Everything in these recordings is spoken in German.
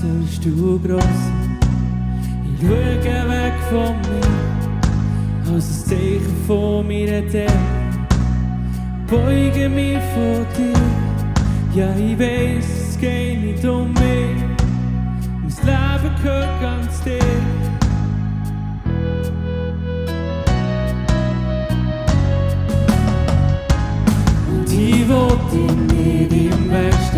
sollst du groß. Ich schaue weg von mir, als ein Zeichen von mir der Beuge mich vor dir, ja ich weiß, es geht nicht um mich. Mein Leben gehört ganz dir. Und ich wollte dir nicht im Weg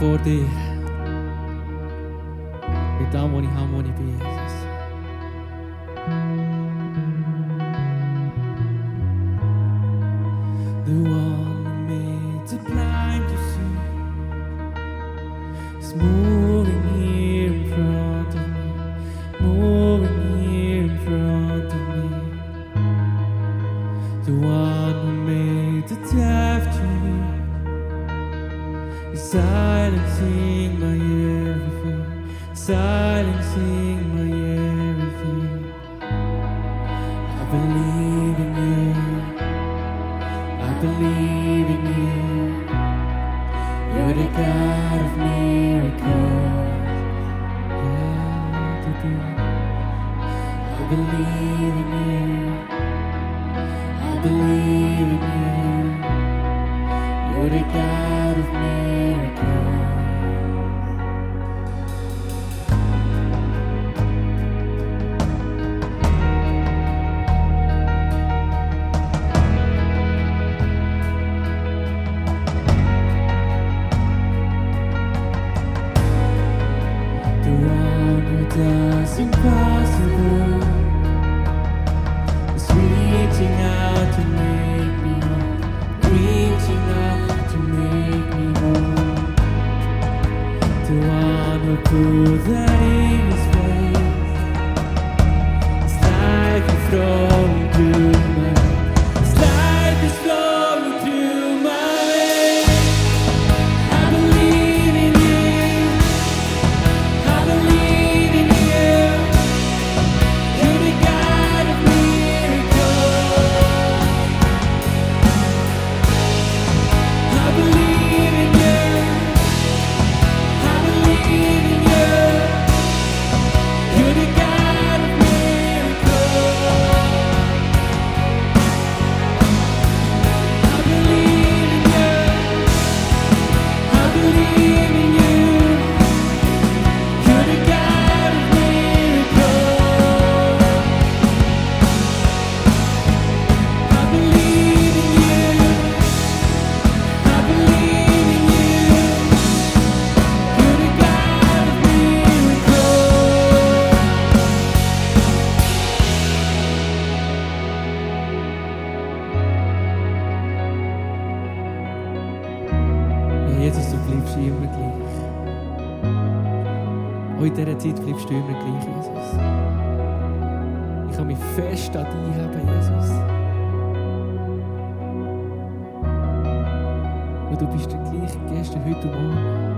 vor dir. Mit dem, wo ich habe. believe in you. You're the God of miracles. I believe in you. I believe in you. You're the God of miracles. Throwing through du bist der gleiche gestern, heute und morgen.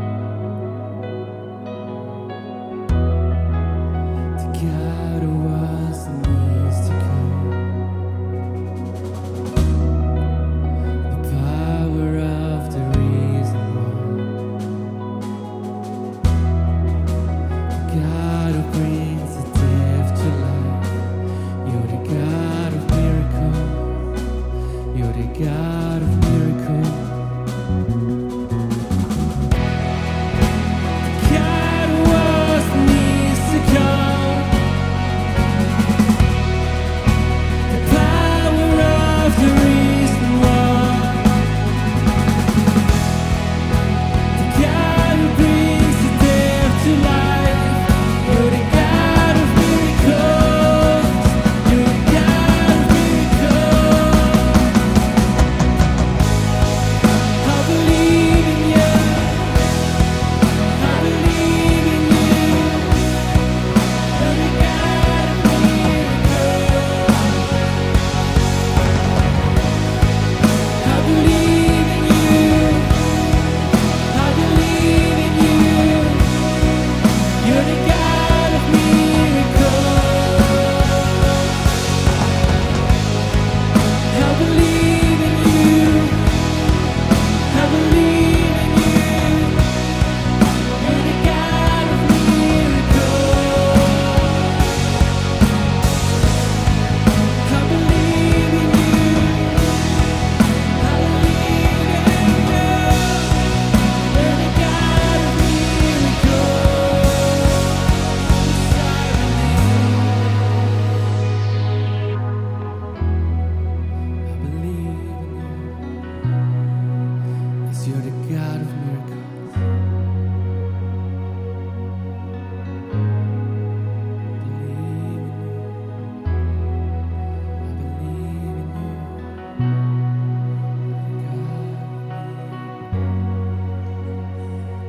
Of miracles.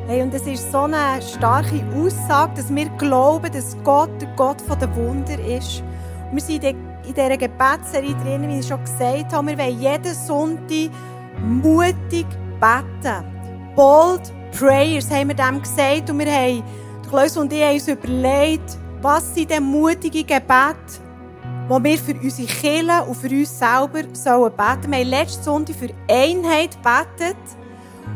Hey, und es ist so eine starke Aussage, dass wir glauben, dass Gott der Gott der Wunder ist. Wir sind in dieser Gebetsserie drin, wie ich schon gesagt habe, wir wollen jeden Sonntag mutig beten. Bold Prayers haben wir dem gesagt und wir haben, Klaus und ich haben uns überlegt, was sind denn mutige Gebete, die wir für unsere Kirche und für uns selber sollen beten. Wir haben letzten Sonntag für Einheit gebetet.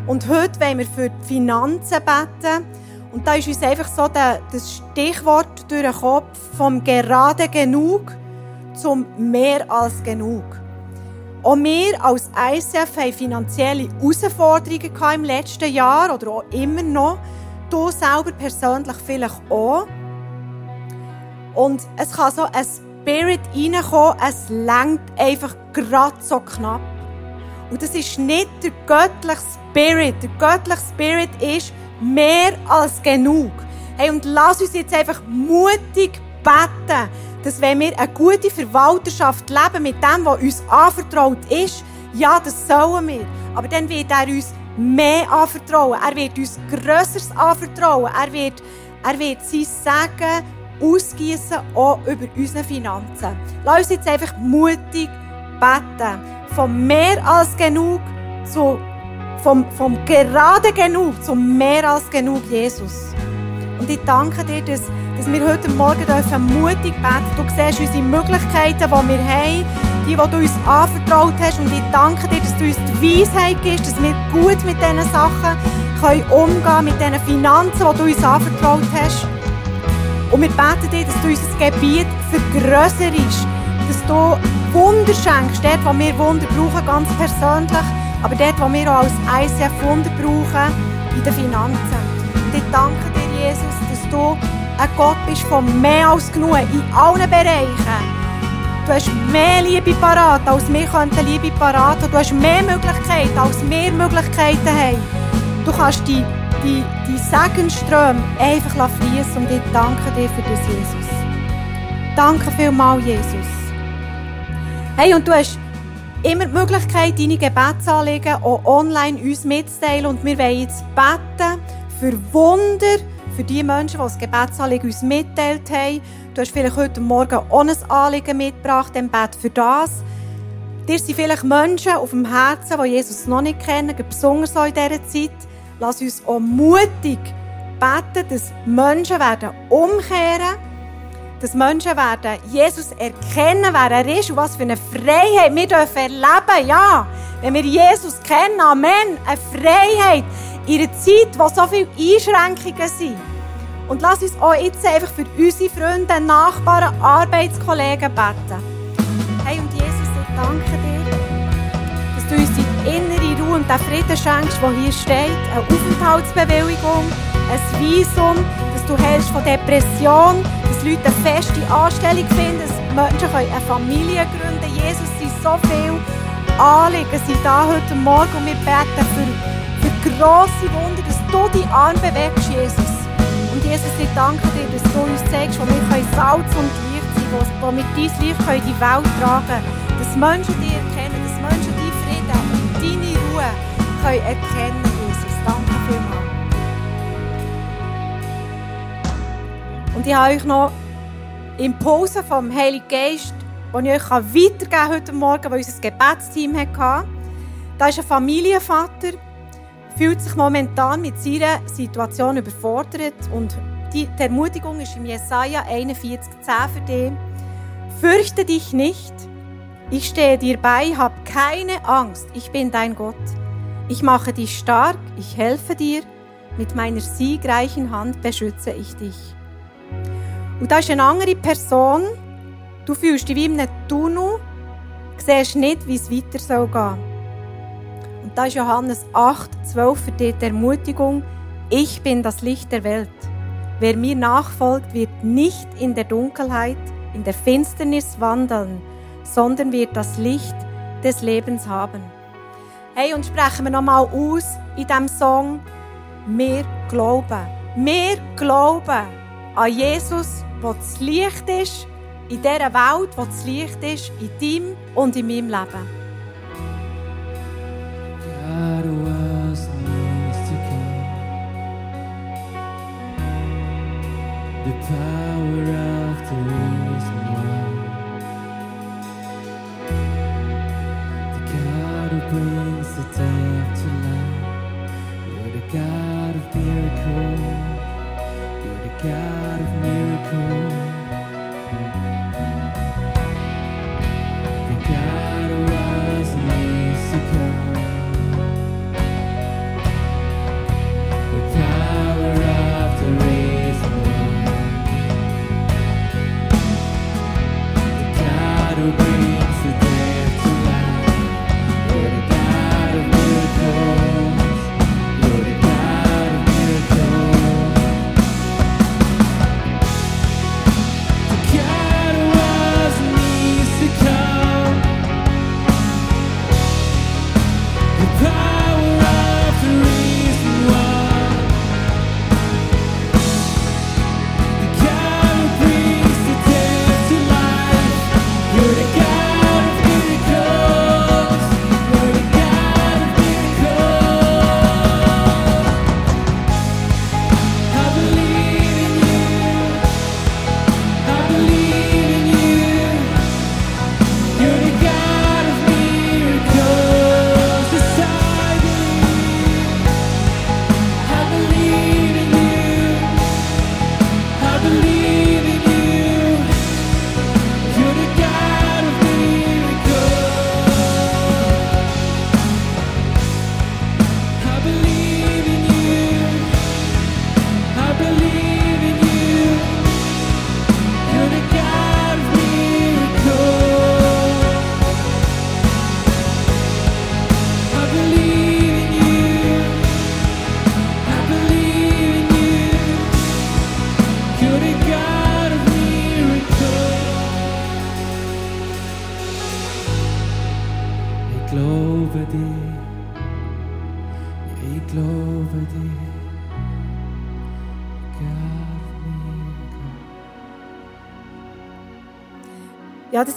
Und heute wollen wir für die Finanzen beten. Und da ist uns einfach so das Stichwort durch den Kopf vom gerade genug zum mehr als genug. Auch wir als ICF haben finanzielle Herausforderungen im letzten Jahr oder auch immer noch. Du selber persönlich vielleicht auch. Und es kann so ein Spirit reinkommen, es lenkt einfach gerade so knapp. Und das ist nicht der göttliche Spirit. Der göttliche Spirit ist mehr als genug. Hey, und lass uns jetzt einfach mutig beten, dass wenn wir eine gute Verwalterschaft leben mit dem, was uns anvertraut ist, ja, das sollen wir. Aber dann wird er uns mehr anvertrauen. Er wird uns Größeres anvertrauen. Er wird, er wird sein Segen ausgießen, auch über unsere Finanzen. Lass uns jetzt einfach mutig beten. Von mehr als genug zu, vom, vom gerade genug zu mehr als genug, Jesus. Und ich danke dir, dass, dass wir heute Morgen dürfen mutig beten Du siehst unsere Möglichkeiten, die wir haben, die, die du uns anvertraut hast. Und ich danke dir, dass du uns die Weisheit gibst, dass wir gut mit diesen Sachen können umgehen mit diesen Finanzen, die du uns anvertraut hast. Und wir beten dir, dass du unser Gebiet vergrösserst, dass du Wunder schenkst, dort, wo wir Wunder brauchen, ganz persönlich, aber dort, wo wir auch als ICF Wunder brauchen, in den Finanzen. Und ich danke dir, Jesus, dass du ein Gott bist von mehr als genug in allen Bereichen. Du hast mehr Liebe parat, als wir könnten Liebe parat haben. Du hast mehr Möglichkeiten, als wir Möglichkeiten haben. Du kannst die, die, die Segenströme einfach fließen und ich danke dir für das, Jesus. Danke vielmals, Jesus. Hey, und du hast immer die Möglichkeit, deine Gebetsanliegen auch online uns mitzuteilen. Und wir wollen jetzt beten für Wunder, für die Menschen, die das Gebetsanliegen uns mitteilt haben. Du hast vielleicht heute Morgen auch ein Anliegen mitgebracht, dann bet für das. Dir sind vielleicht Menschen auf dem Herzen, die Jesus noch nicht kennen, besonders in dieser Zeit. Lass uns auch mutig beten, dass Menschen werden umkehren dass Menschen werden Jesus erkennen, wer er ist und was für eine Freiheit wir dürfen erleben. Ja, wenn wir Jesus kennen, Amen, eine Freiheit in einer Zeit, wo so viele Einschränkungen sind. Und lass uns auch jetzt einfach für unsere Freunde, Nachbarn, Arbeitskollegen beten. Hey, und Jesus, ich danke dir, dass du uns die innere Ruhe und den Frieden schenkst, der hier steht. Eine Aufenthaltsbewilligung, ein Visum, dass du hältst von Depression, dass Leute eine feste Anstellung finden, dass Menschen eine Familie gründen können. Jesus, es sind so viele Anliegen sind da heute Morgen und wir beten für grosse Wunder, dass du die Arme bewegst, Jesus. Und Jesus, ich danke dir, dass du uns zeigst, wo wir Salz und Licht sein können, wo wir dein Licht in die Welt tragen können. Dass Menschen dich erkennen, dass Menschen deinen Frieden und deine Ruhe können erkennen Jesus. Danke vielmals. Und ich habe euch noch Impulse vom Heiligen Geist, die ich euch weitergeben kann heute Morgen, weil unser Gebetsteam hatte. Da ist ein Familienvater, fühlt sich momentan mit seiner Situation überfordert und die, Ermutigung ist im Jesaja 41,10 für dich. Fürchte dich nicht, ich stehe dir bei, hab keine Angst, ich bin dein Gott. Ich mache dich stark, ich helfe dir, mit meiner siegreichen Hand beschütze ich dich. Und da ist eine andere Person, du fühlst dich wie in einem Tunnel, siehst nicht, wie es weiter soll gehen. Und da ist Johannes 8, 12 für die Ermutigung, ich bin das Licht der Welt. Wer mir nachfolgt, wird nicht in der Dunkelheit, in der Finsternis wandeln, sondern wird das Licht des Lebens haben. Hey, und sprechen wir nochmal aus in diesem Song, wir glauben. Wir glauben an Jesus wo das Licht ist, in dieser Welt, wo das Licht ist, in deinem und in meinem Leben. The time.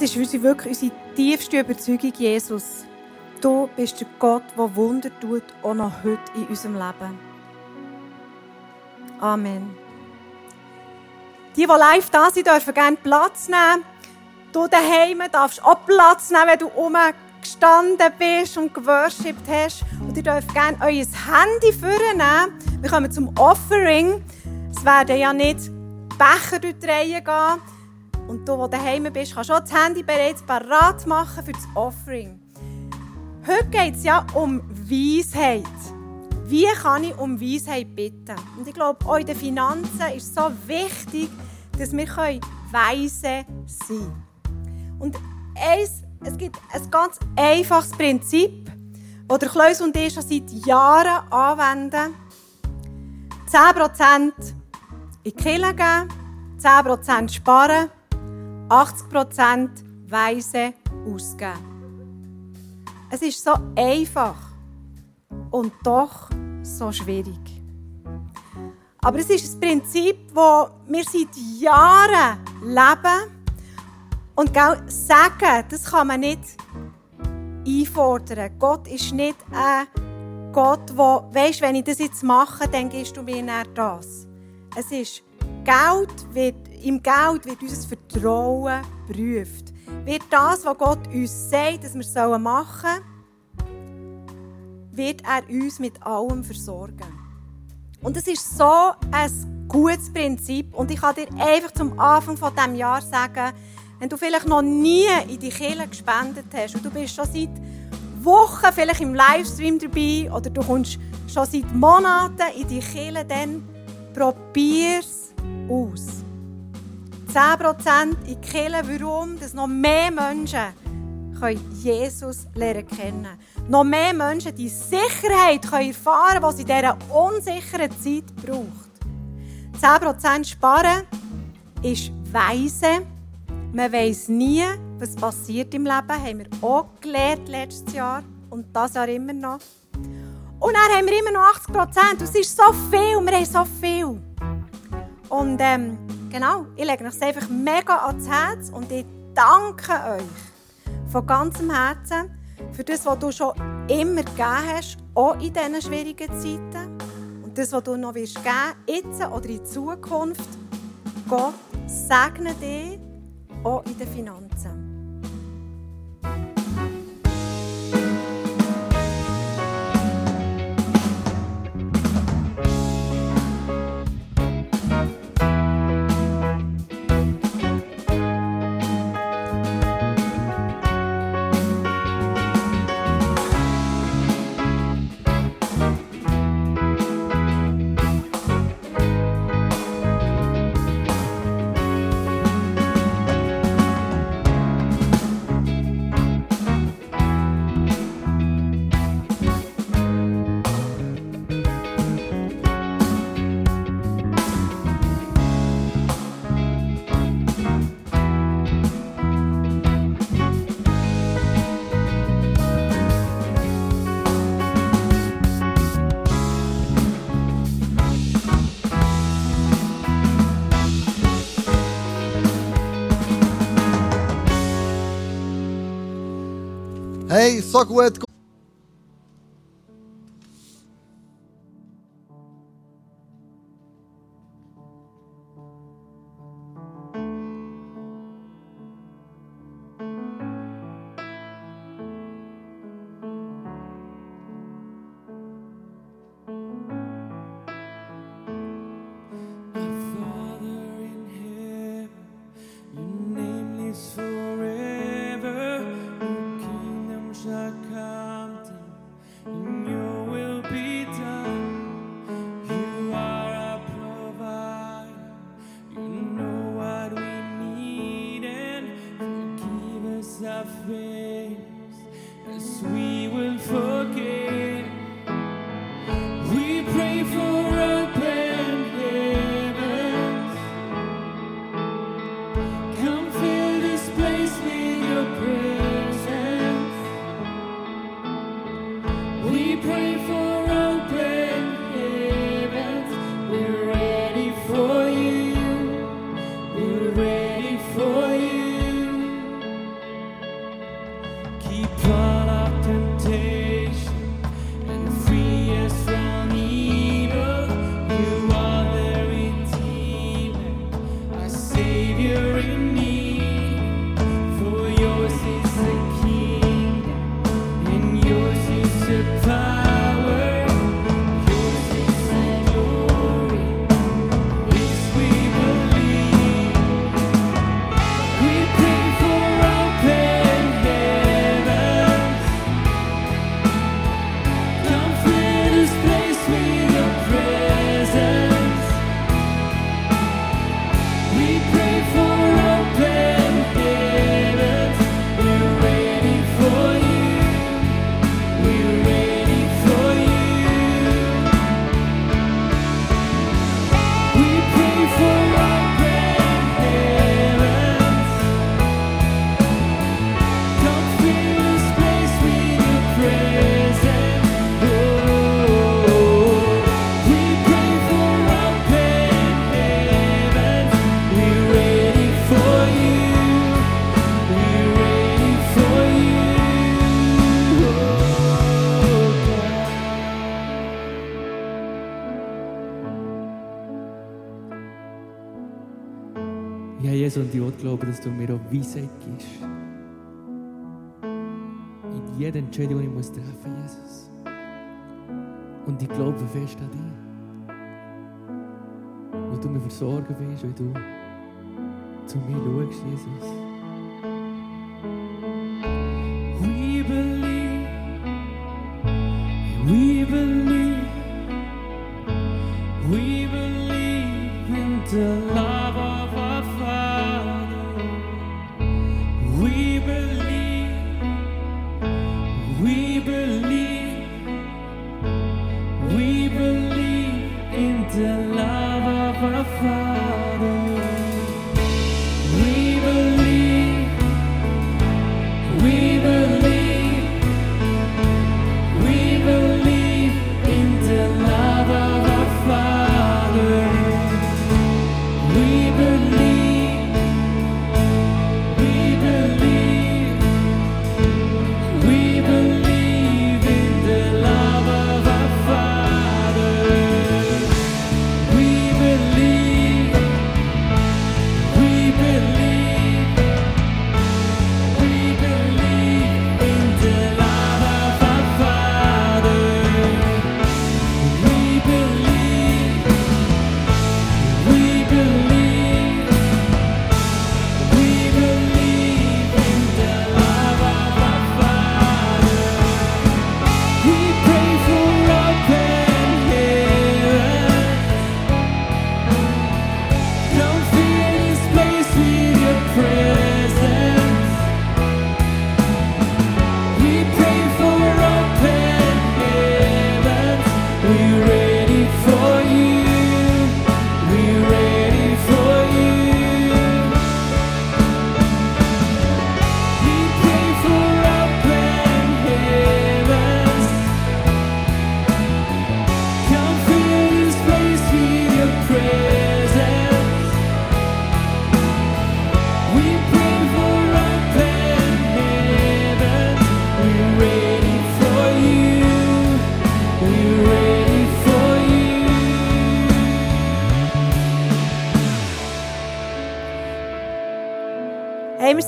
Das ist unsere, wirklich unsere tiefste Überzeugung, Jesus. Du bist der Gott, der Wunder tut, auch noch heute in unserem Leben. Amen. Die, die live da sind, dürfen gerne Platz nehmen. Du daheim darfst auch Platz nehmen, wenn du gestanden bist und geworshipped hast. Und ihr dürft gerne euer Handy vornehmen. Wir kommen zum Offering. Es werden ja nicht Becher durch die Reihe gehen. Und du, der daheim bist, kannst auch das Handy bereits parat machen für das Offering. Heute geht es ja um Weisheit. Wie kann ich um Weisheit bitten? Und ich glaube, auch in den Finanzen ist es so wichtig, dass wir weise sein können. Und eins, es gibt ein ganz einfaches Prinzip, das der und ich schon seit Jahren anwenden. 10% in die Kirche geben, 10% sparen, 80% weise ausgeben. Es ist so einfach und doch so schwierig. Aber es ist ein Prinzip, das wir seit Jahren leben. Und sagen, das kann man nicht einfordern. Gott ist nicht ein Gott, der, weißt, wenn ich das jetzt mache, dann gibst du mir das. Es ist, Geld wird, im Geld wird unser Vertrauen geprüft. Wird das, was Gott uns sagt, dass wir machen sollen, wird er uns mit allem versorgen. Und es ist so ein gutes Prinzip. Und ich kann dir einfach zum Anfang von diesem Jahr sagen, wenn du vielleicht noch nie in die Kirche gespendet hast und du bist schon seit Wochen vielleicht im Livestream dabei oder du kommst schon seit Monaten in die Kirche, dann probier es aus. 10% in die Kirche, warum? Dass noch mehr Menschen können Jesus lernen kennen Noch mehr Menschen die Sicherheit können erfahren können, die sie in dieser unsicheren Zeit braucht. 10% sparen ist weise. Man weiß nie, was passiert im Leben. Haben wir auch gelernt letztes Jahr und das Jahr immer noch. Und dann haben wir immer noch 80 Prozent. Das ist so viel. Wir haben so viel. Und ähm, genau, ich lege euch einfach mega ans Herz und ich danke euch von ganzem Herzen für das, was du schon immer gegeben hast, auch in diesen schwierigen Zeiten. Und das, was du noch wirst geben, jetzt oder in Zukunft. Gott segne dich auch in den Finanzen. Hey, so gut. Father faith. Weisheit gibst. In jeder Entscheidung, die ich muss treffen muss, Jesus. Und ich glaube fest an dich. Weil du mir versorgen willst, weil du zu mir schaust, Jesus.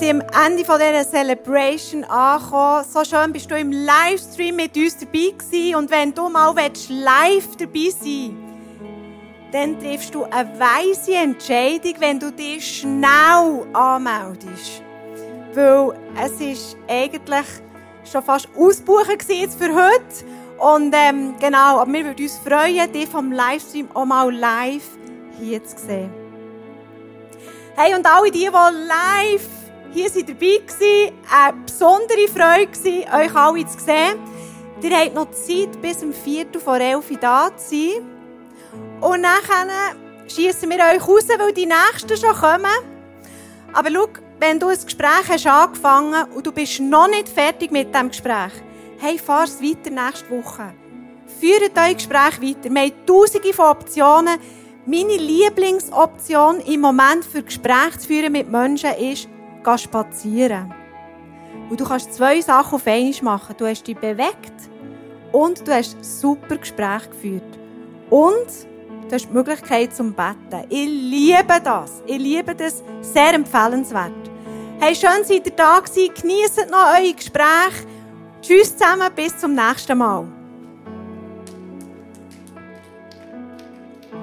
sind am Ende dieser Celebration angekommen. So schön bist du im Livestream mit uns dabei gewesen. Und wenn du mal live dabei sein willst, dann triffst du eine weise Entscheidung, wenn du dich schnell anmeldest. Weil es ist eigentlich schon fast ausbuchen jetzt für heute. Und ähm, genau, aber wir würden uns freuen, dich vom Livestream auch mal live hier zu sehen. Hey, und alle die, die live hier seid dabei gewesen. Eine besondere Freude war, euch alle zu sehen. Ihr habt noch Zeit, bis um Viertel vor elf da zu sein. Und nachher schießen wir euch raus, weil die Nächsten schon kommen. Aber schau, wenn du ein Gespräch hast angefangen und du bist noch nicht fertig mit dem Gespräch, hey, fahr es weiter nächste Woche. Führt euer Gespräch weiter. Wir haben tausende von Optionen. Meine Lieblingsoption im Moment für Gespräche zu führen mit Menschen ist, geh spazieren. Und du kannst zwei Sachen auf einmal machen. Du hast dich bewegt und du hast super Gespräch geführt. Und du hast die Möglichkeit zum Betten. Ich liebe das. Ich liebe das. Sehr empfehlenswert. Hey, schön seid ihr da gewesen. Genießt noch euer Gespräch. Tschüss zusammen. Bis zum nächsten Mal.